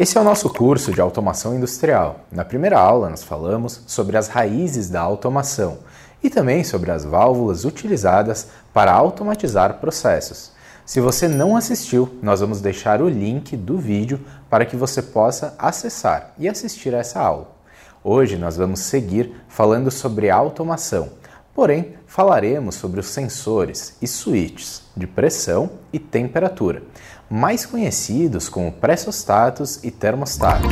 Esse é o nosso curso de automação industrial. Na primeira aula, nós falamos sobre as raízes da automação e também sobre as válvulas utilizadas para automatizar processos. Se você não assistiu, nós vamos deixar o link do vídeo para que você possa acessar e assistir a essa aula. Hoje nós vamos seguir falando sobre automação, porém falaremos sobre os sensores e switches de pressão e temperatura mais conhecidos como pressostatos e termostatos.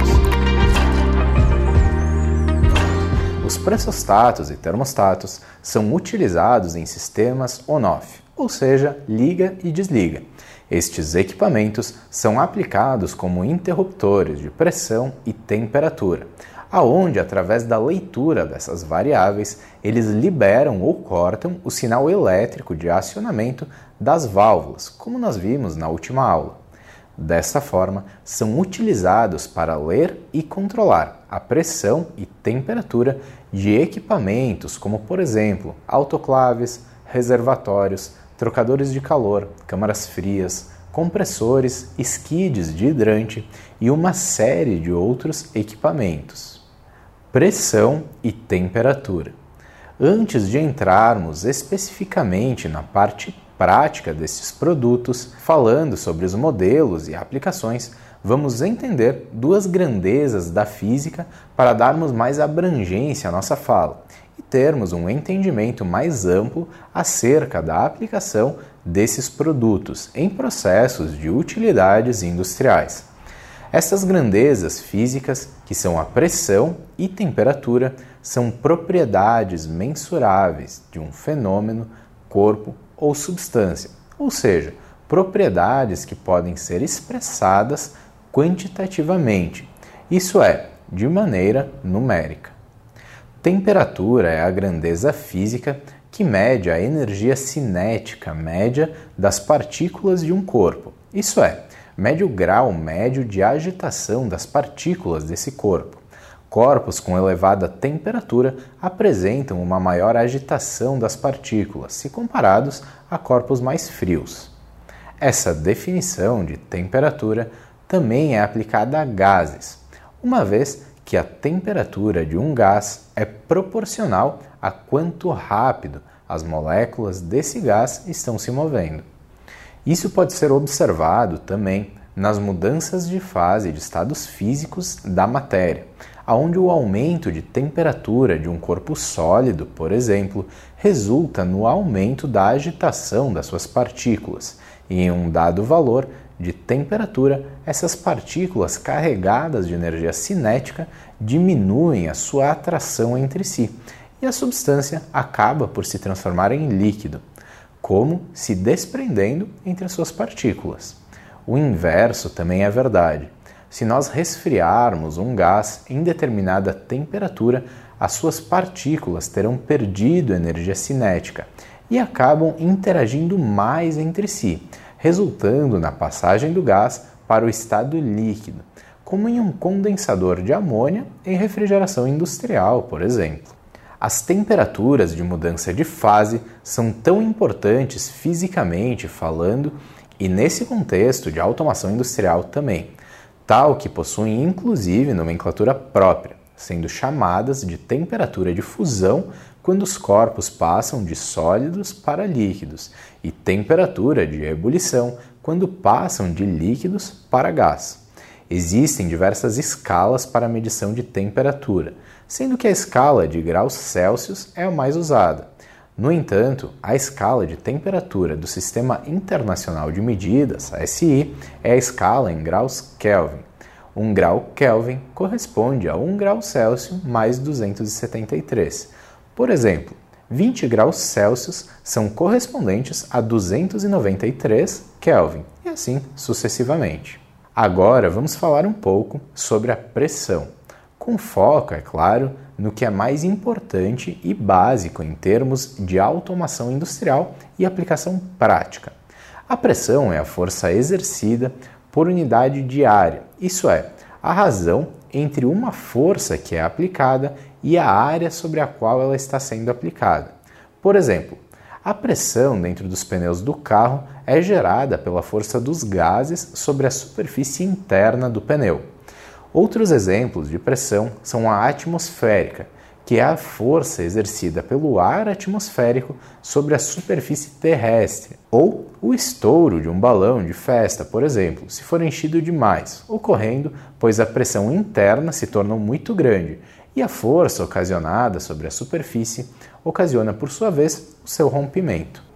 Os pressostatos e termostatos são utilizados em sistemas on-off, ou seja, liga e desliga. Estes equipamentos são aplicados como interruptores de pressão e temperatura, aonde através da leitura dessas variáveis eles liberam ou cortam o sinal elétrico de acionamento das válvulas, como nós vimos na última aula. Desta forma, são utilizados para ler e controlar a pressão e temperatura de equipamentos como, por exemplo, autoclaves, reservatórios, trocadores de calor, câmaras frias, compressores, skids de hidrante e uma série de outros equipamentos. Pressão e temperatura. Antes de entrarmos especificamente na parte prática desses produtos, falando sobre os modelos e aplicações, vamos entender duas grandezas da física para darmos mais abrangência à nossa fala e termos um entendimento mais amplo acerca da aplicação desses produtos em processos de utilidades industriais. Essas grandezas físicas, que são a pressão e temperatura, são propriedades mensuráveis de um fenômeno, corpo ou substância, ou seja, propriedades que podem ser expressadas quantitativamente, isso é, de maneira numérica. Temperatura é a grandeza física que mede a energia cinética média das partículas de um corpo, isso é, mede o grau médio de agitação das partículas desse corpo. Corpos com elevada temperatura apresentam uma maior agitação das partículas se comparados a corpos mais frios. Essa definição de temperatura também é aplicada a gases, uma vez que a temperatura de um gás é proporcional a quanto rápido as moléculas desse gás estão se movendo. Isso pode ser observado também nas mudanças de fase de estados físicos da matéria, aonde o aumento de temperatura de um corpo sólido, por exemplo, resulta no aumento da agitação das suas partículas, e em um dado valor de temperatura, essas partículas carregadas de energia cinética diminuem a sua atração entre si, e a substância acaba por se transformar em líquido, como se desprendendo entre as suas partículas. O inverso também é verdade. Se nós resfriarmos um gás em determinada temperatura, as suas partículas terão perdido energia cinética e acabam interagindo mais entre si, resultando na passagem do gás para o estado líquido, como em um condensador de amônia em refrigeração industrial, por exemplo. As temperaturas de mudança de fase são tão importantes fisicamente falando e nesse contexto de automação industrial também tal que possuem inclusive nomenclatura própria, sendo chamadas de temperatura de fusão quando os corpos passam de sólidos para líquidos e temperatura de ebulição quando passam de líquidos para gás. Existem diversas escalas para a medição de temperatura, sendo que a escala de graus Celsius é a mais usada. No entanto, a escala de temperatura do Sistema Internacional de Medidas, SI, é a escala em graus Kelvin. 1 grau Kelvin corresponde a 1 grau Celsius mais 273. Por exemplo, 20 graus Celsius são correspondentes a 293 Kelvin, e assim sucessivamente. Agora vamos falar um pouco sobre a pressão, com foco, é claro, no que é mais importante e básico em termos de automação industrial e aplicação prática. A pressão é a força exercida por unidade de área, isso é, a razão entre uma força que é aplicada e a área sobre a qual ela está sendo aplicada. Por exemplo, a pressão dentro dos pneus do carro é gerada pela força dos gases sobre a superfície interna do pneu. Outros exemplos de pressão são a atmosférica, que é a força exercida pelo ar atmosférico sobre a superfície terrestre, ou o estouro de um balão de festa, por exemplo, se for enchido demais, ocorrendo pois a pressão interna se torna muito grande e a força ocasionada sobre a superfície ocasiona, por sua vez, o seu rompimento.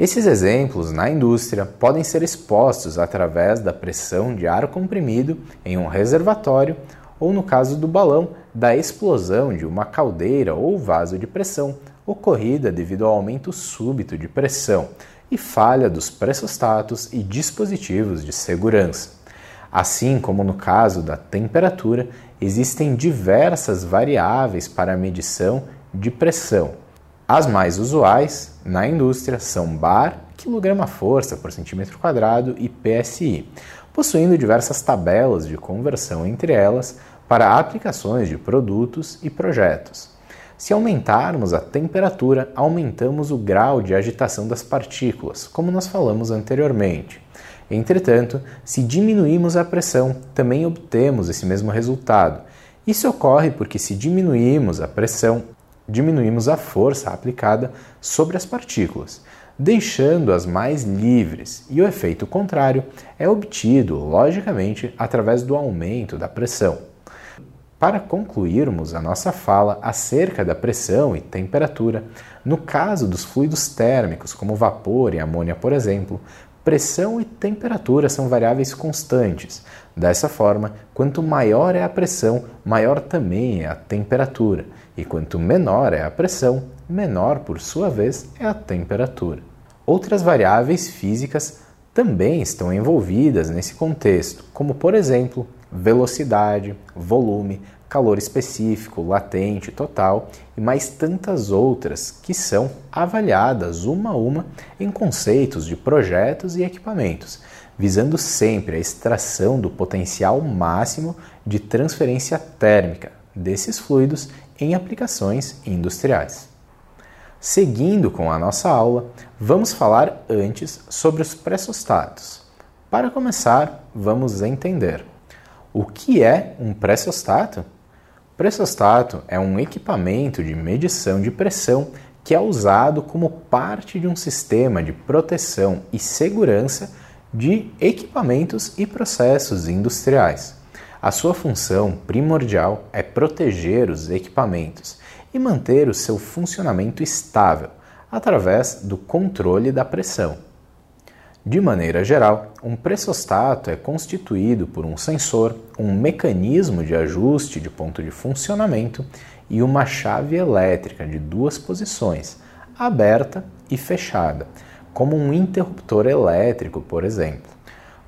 Esses exemplos na indústria podem ser expostos através da pressão de ar comprimido em um reservatório ou, no caso do balão, da explosão de uma caldeira ou vaso de pressão ocorrida devido ao aumento súbito de pressão e falha dos pressostatos e dispositivos de segurança. Assim como no caso da temperatura, existem diversas variáveis para a medição de pressão. As mais usuais na indústria são bar, quilograma-força por centímetro quadrado e PSI, possuindo diversas tabelas de conversão entre elas para aplicações de produtos e projetos. Se aumentarmos a temperatura, aumentamos o grau de agitação das partículas, como nós falamos anteriormente. Entretanto, se diminuímos a pressão, também obtemos esse mesmo resultado. Isso ocorre porque, se diminuímos a pressão, diminuímos a força aplicada sobre as partículas, deixando-as mais livres, e o efeito contrário é obtido, logicamente, através do aumento da pressão. Para concluirmos a nossa fala acerca da pressão e temperatura, no caso dos fluidos térmicos, como vapor e amônia, por exemplo, pressão e temperatura são variáveis constantes. Dessa forma, quanto maior é a pressão, maior também é a temperatura, e quanto menor é a pressão, menor, por sua vez, é a temperatura. Outras variáveis físicas também estão envolvidas nesse contexto, como, por exemplo, velocidade, volume, calor específico, latente, total e mais tantas outras que são avaliadas uma a uma em conceitos de projetos e equipamentos, visando sempre a extração do potencial máximo de transferência térmica desses fluidos em aplicações industriais. Seguindo com a nossa aula, vamos falar antes sobre os pressostatos. Para começar, vamos entender o que é um pressostato? Pressostato é um equipamento de medição de pressão que é usado como parte de um sistema de proteção e segurança de equipamentos e processos industriais. A sua função primordial é proteger os equipamentos e manter o seu funcionamento estável através do controle da pressão. De maneira geral, um pressostato é constituído por um sensor, um mecanismo de ajuste de ponto de funcionamento e uma chave elétrica de duas posições, aberta e fechada, como um interruptor elétrico, por exemplo.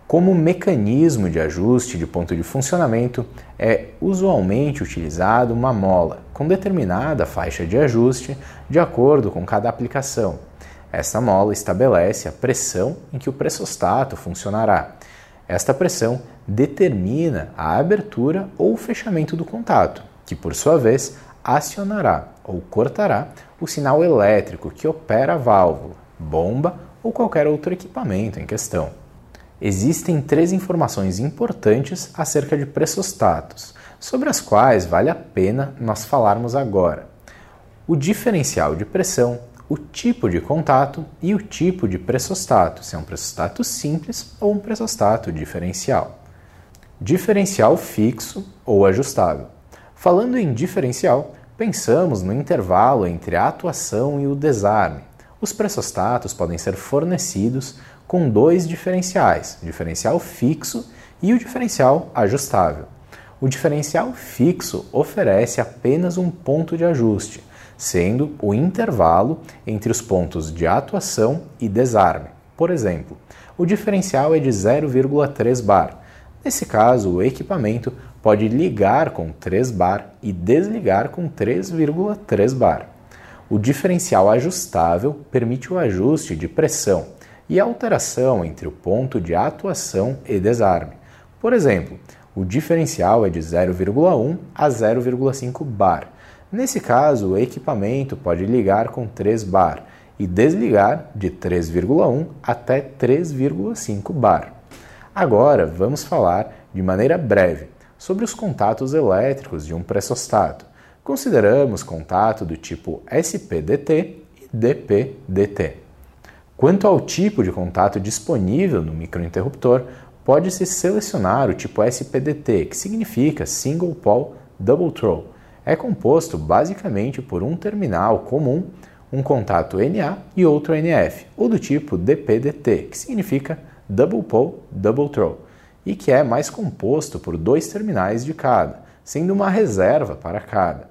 Como mecanismo de ajuste de ponto de funcionamento, é usualmente utilizado uma mola com determinada faixa de ajuste de acordo com cada aplicação esta mola estabelece a pressão em que o pressostato funcionará. Esta pressão determina a abertura ou fechamento do contato, que por sua vez acionará ou cortará o sinal elétrico que opera a válvula, bomba ou qualquer outro equipamento em questão. Existem três informações importantes acerca de pressostatos, sobre as quais vale a pena nós falarmos agora. O diferencial de pressão, o tipo de contato e o tipo de pressostato, se é um pressostato simples ou um pressostato diferencial. Diferencial fixo ou ajustável. Falando em diferencial, pensamos no intervalo entre a atuação e o desarme. Os pressostatos podem ser fornecidos com dois diferenciais, o diferencial fixo e o diferencial ajustável. O diferencial fixo oferece apenas um ponto de ajuste, sendo o intervalo entre os pontos de atuação e desarme. Por exemplo, o diferencial é de 0,3 bar. Nesse caso, o equipamento pode ligar com 3 bar e desligar com 3,3 bar. O diferencial ajustável permite o ajuste de pressão e alteração entre o ponto de atuação e desarme. Por exemplo, o diferencial é de 0,1 a 0,5 bar Nesse caso, o equipamento pode ligar com 3 bar e desligar de 3,1 até 3,5 bar. Agora vamos falar de maneira breve sobre os contatos elétricos de um pressostato. Consideramos contato do tipo SPDT e DPDT. Quanto ao tipo de contato disponível no microinterruptor, pode-se selecionar o tipo SPDT, que significa Single Pole Double Throw. É composto basicamente por um terminal comum, um contato NA e outro NF, ou do tipo DPDT, que significa Double Pole Double Throw, e que é mais composto por dois terminais de cada, sendo uma reserva para cada.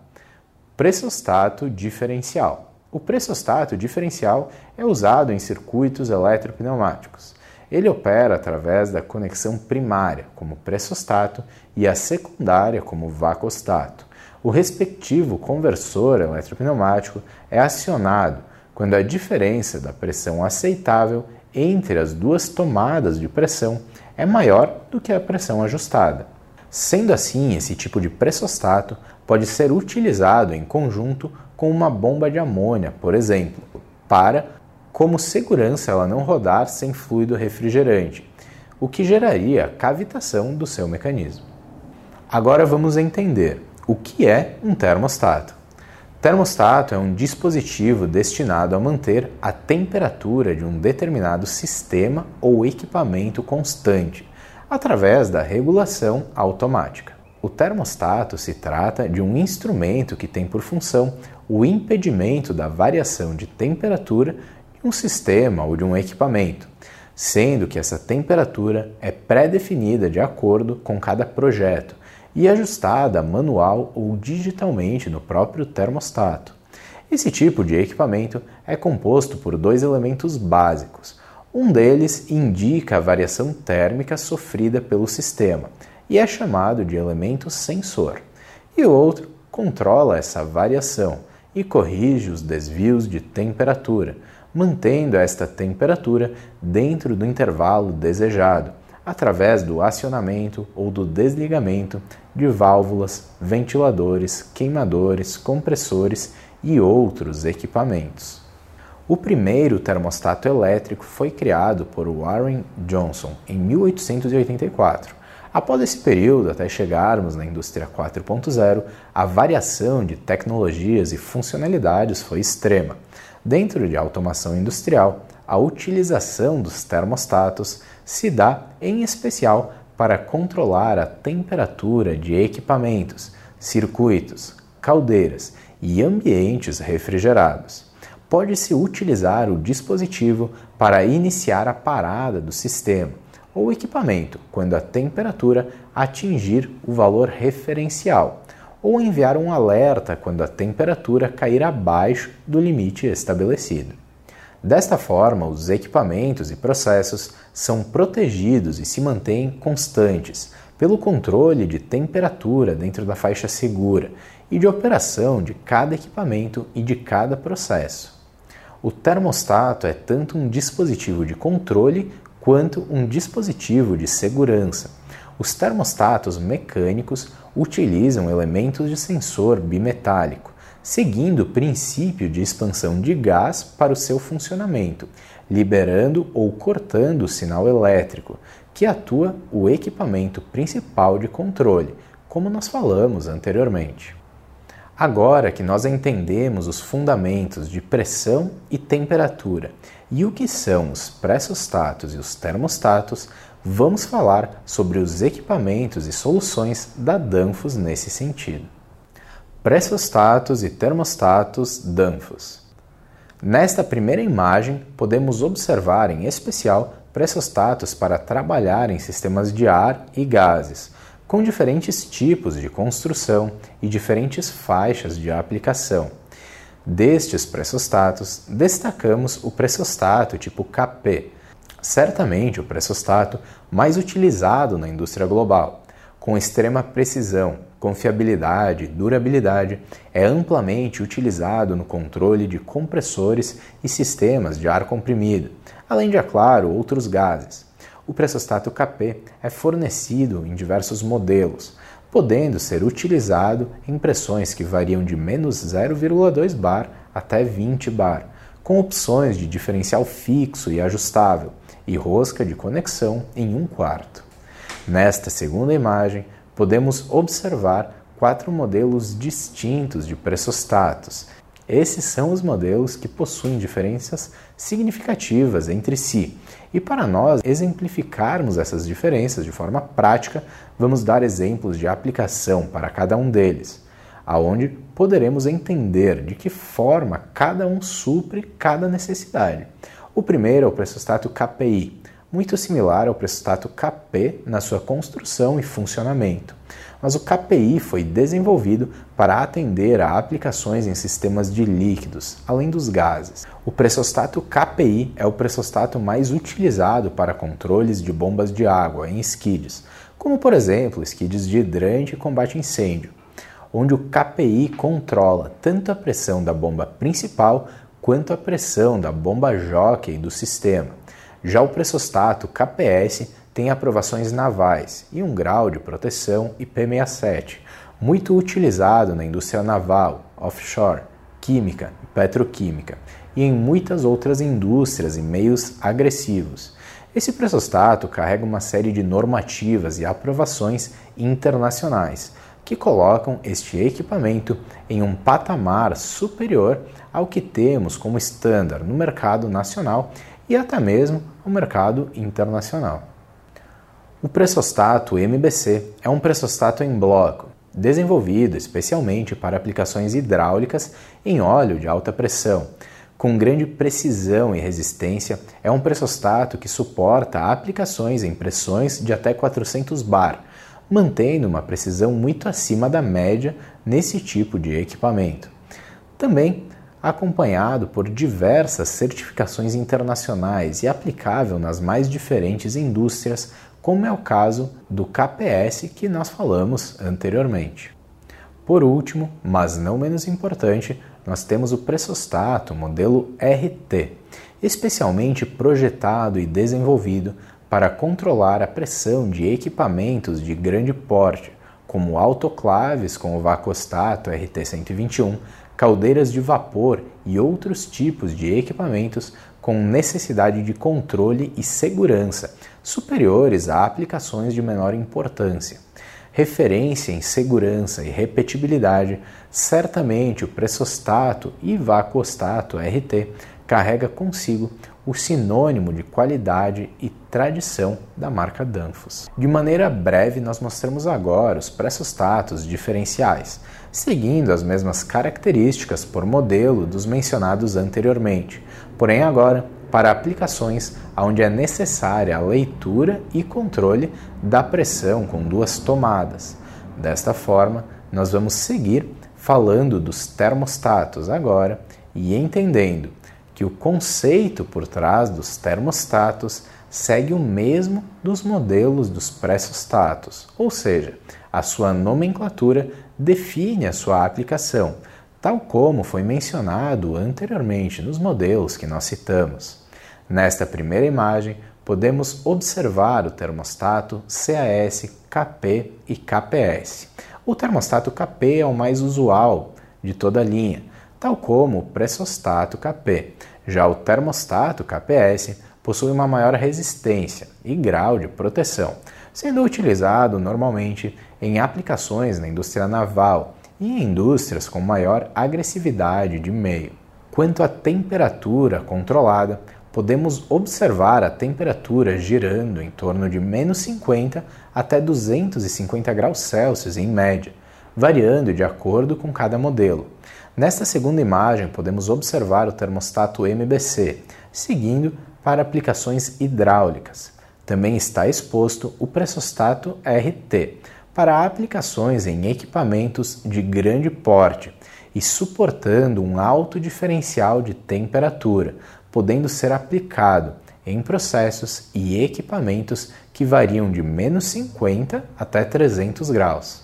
Pressostato diferencial. O pressostato diferencial é usado em circuitos eletropneumáticos. Ele opera através da conexão primária, como pressostato, e a secundária, como vacostato. O respectivo conversor eletropneumático é acionado quando a diferença da pressão aceitável entre as duas tomadas de pressão é maior do que a pressão ajustada. Sendo assim, esse tipo de pressostato pode ser utilizado em conjunto com uma bomba de amônia, por exemplo, para, como segurança, ela não rodar sem fluido refrigerante, o que geraria cavitação do seu mecanismo. Agora vamos entender o que é um termostato. Termostato é um dispositivo destinado a manter a temperatura de um determinado sistema ou equipamento constante, através da regulação automática. O termostato se trata de um instrumento que tem por função o impedimento da variação de temperatura de um sistema ou de um equipamento, sendo que essa temperatura é pré-definida de acordo com cada projeto e ajustada manual ou digitalmente no próprio termostato. Esse tipo de equipamento é composto por dois elementos básicos. Um deles indica a variação térmica sofrida pelo sistema e é chamado de elemento sensor, e o outro controla essa variação e corrige os desvios de temperatura, mantendo esta temperatura dentro do intervalo desejado, através do acionamento ou do desligamento de válvulas, ventiladores, queimadores, compressores e outros equipamentos. O primeiro termostato elétrico foi criado por Warren Johnson em 1884 Após esse período, até chegarmos na indústria 4.0, a variação de tecnologias e funcionalidades foi extrema. Dentro de automação industrial, a utilização dos termostatos se dá em especial para controlar a temperatura de equipamentos, circuitos, caldeiras e ambientes refrigerados. Pode-se utilizar o dispositivo para iniciar a parada do sistema ou equipamento quando a temperatura atingir o valor referencial, ou enviar um alerta quando a temperatura cair abaixo do limite estabelecido. Desta forma, os equipamentos e processos são protegidos e se mantêm constantes pelo controle de temperatura dentro da faixa segura e de operação de cada equipamento e de cada processo. O termostato é tanto um dispositivo de controle quanto um dispositivo de segurança. Os termostatos mecânicos utilizam elementos de sensor bimetálico, seguindo o princípio de expansão de gás para o seu funcionamento, liberando ou cortando o sinal elétrico, que atua o equipamento principal de controle, como nós falamos anteriormente. Agora que nós entendemos os fundamentos de pressão e temperatura e o que são os pressostatos e os termostatos, vamos falar sobre os equipamentos e soluções da Danfoss nesse sentido. Pressostatos e termostatos Danfoss. Nesta primeira imagem, podemos observar em especial pressostatos para trabalhar em sistemas de ar e gases, com diferentes tipos de construção e diferentes faixas de aplicação. Destes pressostatos, destacamos o pressostato tipo KP, certamente o pressostato mais utilizado na indústria global. Com extrema precisão, confiabilidade durabilidade, é amplamente utilizado no controle de compressores e sistemas de ar comprimido, além de, é claro, outros gases. O pressostato KP é fornecido em diversos modelos, podendo ser utilizado em pressões que variam de menos 0,2 bar até 20 bar, com opções de diferencial fixo e ajustável e rosca de conexão em 1 quarto. Nesta segunda imagem, podemos observar quatro modelos distintos de pressostatos. Esses são os modelos que possuem diferenças significativas entre si. E para nós exemplificarmos essas diferenças de forma prática, vamos dar exemplos de aplicação para cada um deles, aonde poderemos entender de que forma cada um supre cada necessidade. O primeiro é o pressostato KPI, muito similar ao pressostato KP na sua construção e funcionamento. Mas o KPI foi desenvolvido para atender a aplicações em sistemas de líquidos, além dos gases. O pressostato KPI é o pressostato mais utilizado para controles de bombas de água em skids, como por exemplo skids de hidrante e combate incêndio, onde o KPI controla tanto a pressão da bomba principal quanto a pressão da bomba jockey do sistema. Já o pressostato KPS tem aprovações navais e um grau de proteção IP67, muito utilizado na indústria naval, offshore, química e petroquímica, e em muitas outras indústrias e meios agressivos. Esse pressostato carrega uma série de normativas e aprovações internacionais que colocam este equipamento em um patamar superior ao que temos como estándar no mercado nacional e até mesmo o mercado internacional. O pressostato MBC é um pressostato em bloco, desenvolvido especialmente para aplicações hidráulicas em óleo de alta pressão. Com grande precisão e resistência, é um pressostato que suporta aplicações em pressões de até 400 bar, mantendo uma precisão muito acima da média nesse tipo de equipamento. Também acompanhado por diversas certificações internacionais e aplicável nas mais diferentes indústrias, como é o caso do KPS que nós falamos anteriormente. Por último, mas não menos importante, nós temos o pressostato modelo RT, especialmente projetado e desenvolvido para controlar a pressão de equipamentos de grande porte, como autoclaves com o vacostato RT121, caldeiras de vapor e outros tipos de equipamentos com necessidade de controle e segurança superiores a aplicações de menor importância. Referência em segurança e repetibilidade, certamente o pressostato e vacostato RT carrega consigo o sinônimo de qualidade e tradição da marca Danfoss. De maneira breve, nós mostramos agora os pressostatos diferenciais, seguindo as mesmas características por modelo dos mencionados anteriormente, porém agora para aplicações onde é necessária a leitura e controle da pressão com duas tomadas. Desta forma, nós vamos seguir falando dos termostatos agora e entendendo que o conceito por trás dos termostatos segue o mesmo dos modelos dos pressostatos, ou seja, a sua nomenclatura define a sua aplicação, tal como foi mencionado anteriormente nos modelos que nós citamos. Nesta primeira imagem, podemos observar o termostato CAS, KP e KPS. O termostato KP é o mais usual de toda a linha, tal como o pressostato KP. Já o termostato KPS possui uma maior resistência e grau de proteção, sendo utilizado normalmente em aplicações na indústria naval e em indústrias com maior agressividade de meio. Quanto à temperatura controlada, podemos observar a temperatura girando em torno de menos 50 até 250 graus Celsius em média, variando de acordo com cada modelo. Nesta segunda imagem, podemos observar o termostato MBC, seguindo para aplicações hidráulicas. Também está exposto o pressostato RT, para aplicações em equipamentos de grande porte e suportando um alto diferencial de temperatura, podendo ser aplicado em processos e equipamentos que variam de menos 50 até 300 graus.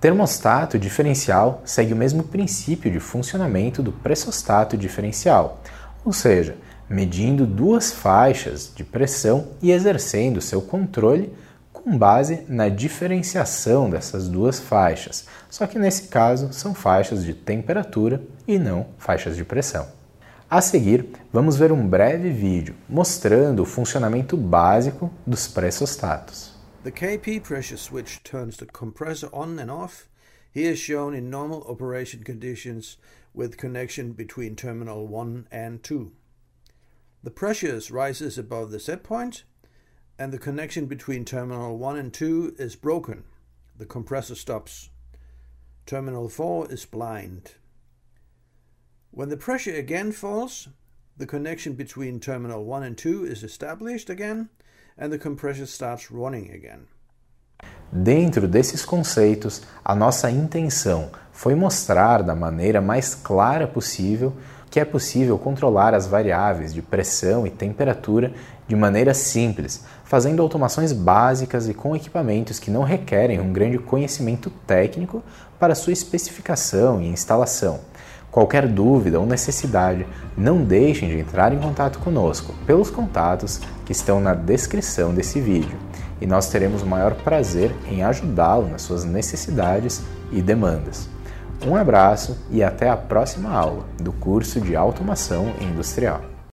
Termostato diferencial segue o mesmo princípio de funcionamento do pressostato diferencial, ou seja, medindo duas faixas de pressão e exercendo seu controle com base na diferenciação dessas duas faixas, só que nesse caso são faixas de temperatura e não faixas de pressão. A seguir, vamos ver um breve vídeo mostrando o funcionamento básico dos pressostatos. The KP pressure switch turns the compressor on and off, here shown in normal operation conditions with connection between terminal 1 and 2. The pressure rises above the set point, and the connection between terminal 1 and 2 is broken. The compressor stops. Terminal 4 is blind. When the pressure again falls, the connection between terminal 1 and 2 is established again, and the compressor starts running again. Dentro desses conceitos, a nossa intenção foi mostrar da maneira mais clara possível que é possível controlar as variáveis de pressão e temperatura de maneira simples, fazendo automações básicas e com equipamentos que não requerem um grande conhecimento técnico para sua especificação e instalação. Qualquer dúvida ou necessidade, não deixem de entrar em contato conosco pelos contatos que estão na descrição desse vídeo e nós teremos o maior prazer em ajudá-lo nas suas necessidades e demandas. Um abraço e até a próxima aula do curso de Automação Industrial.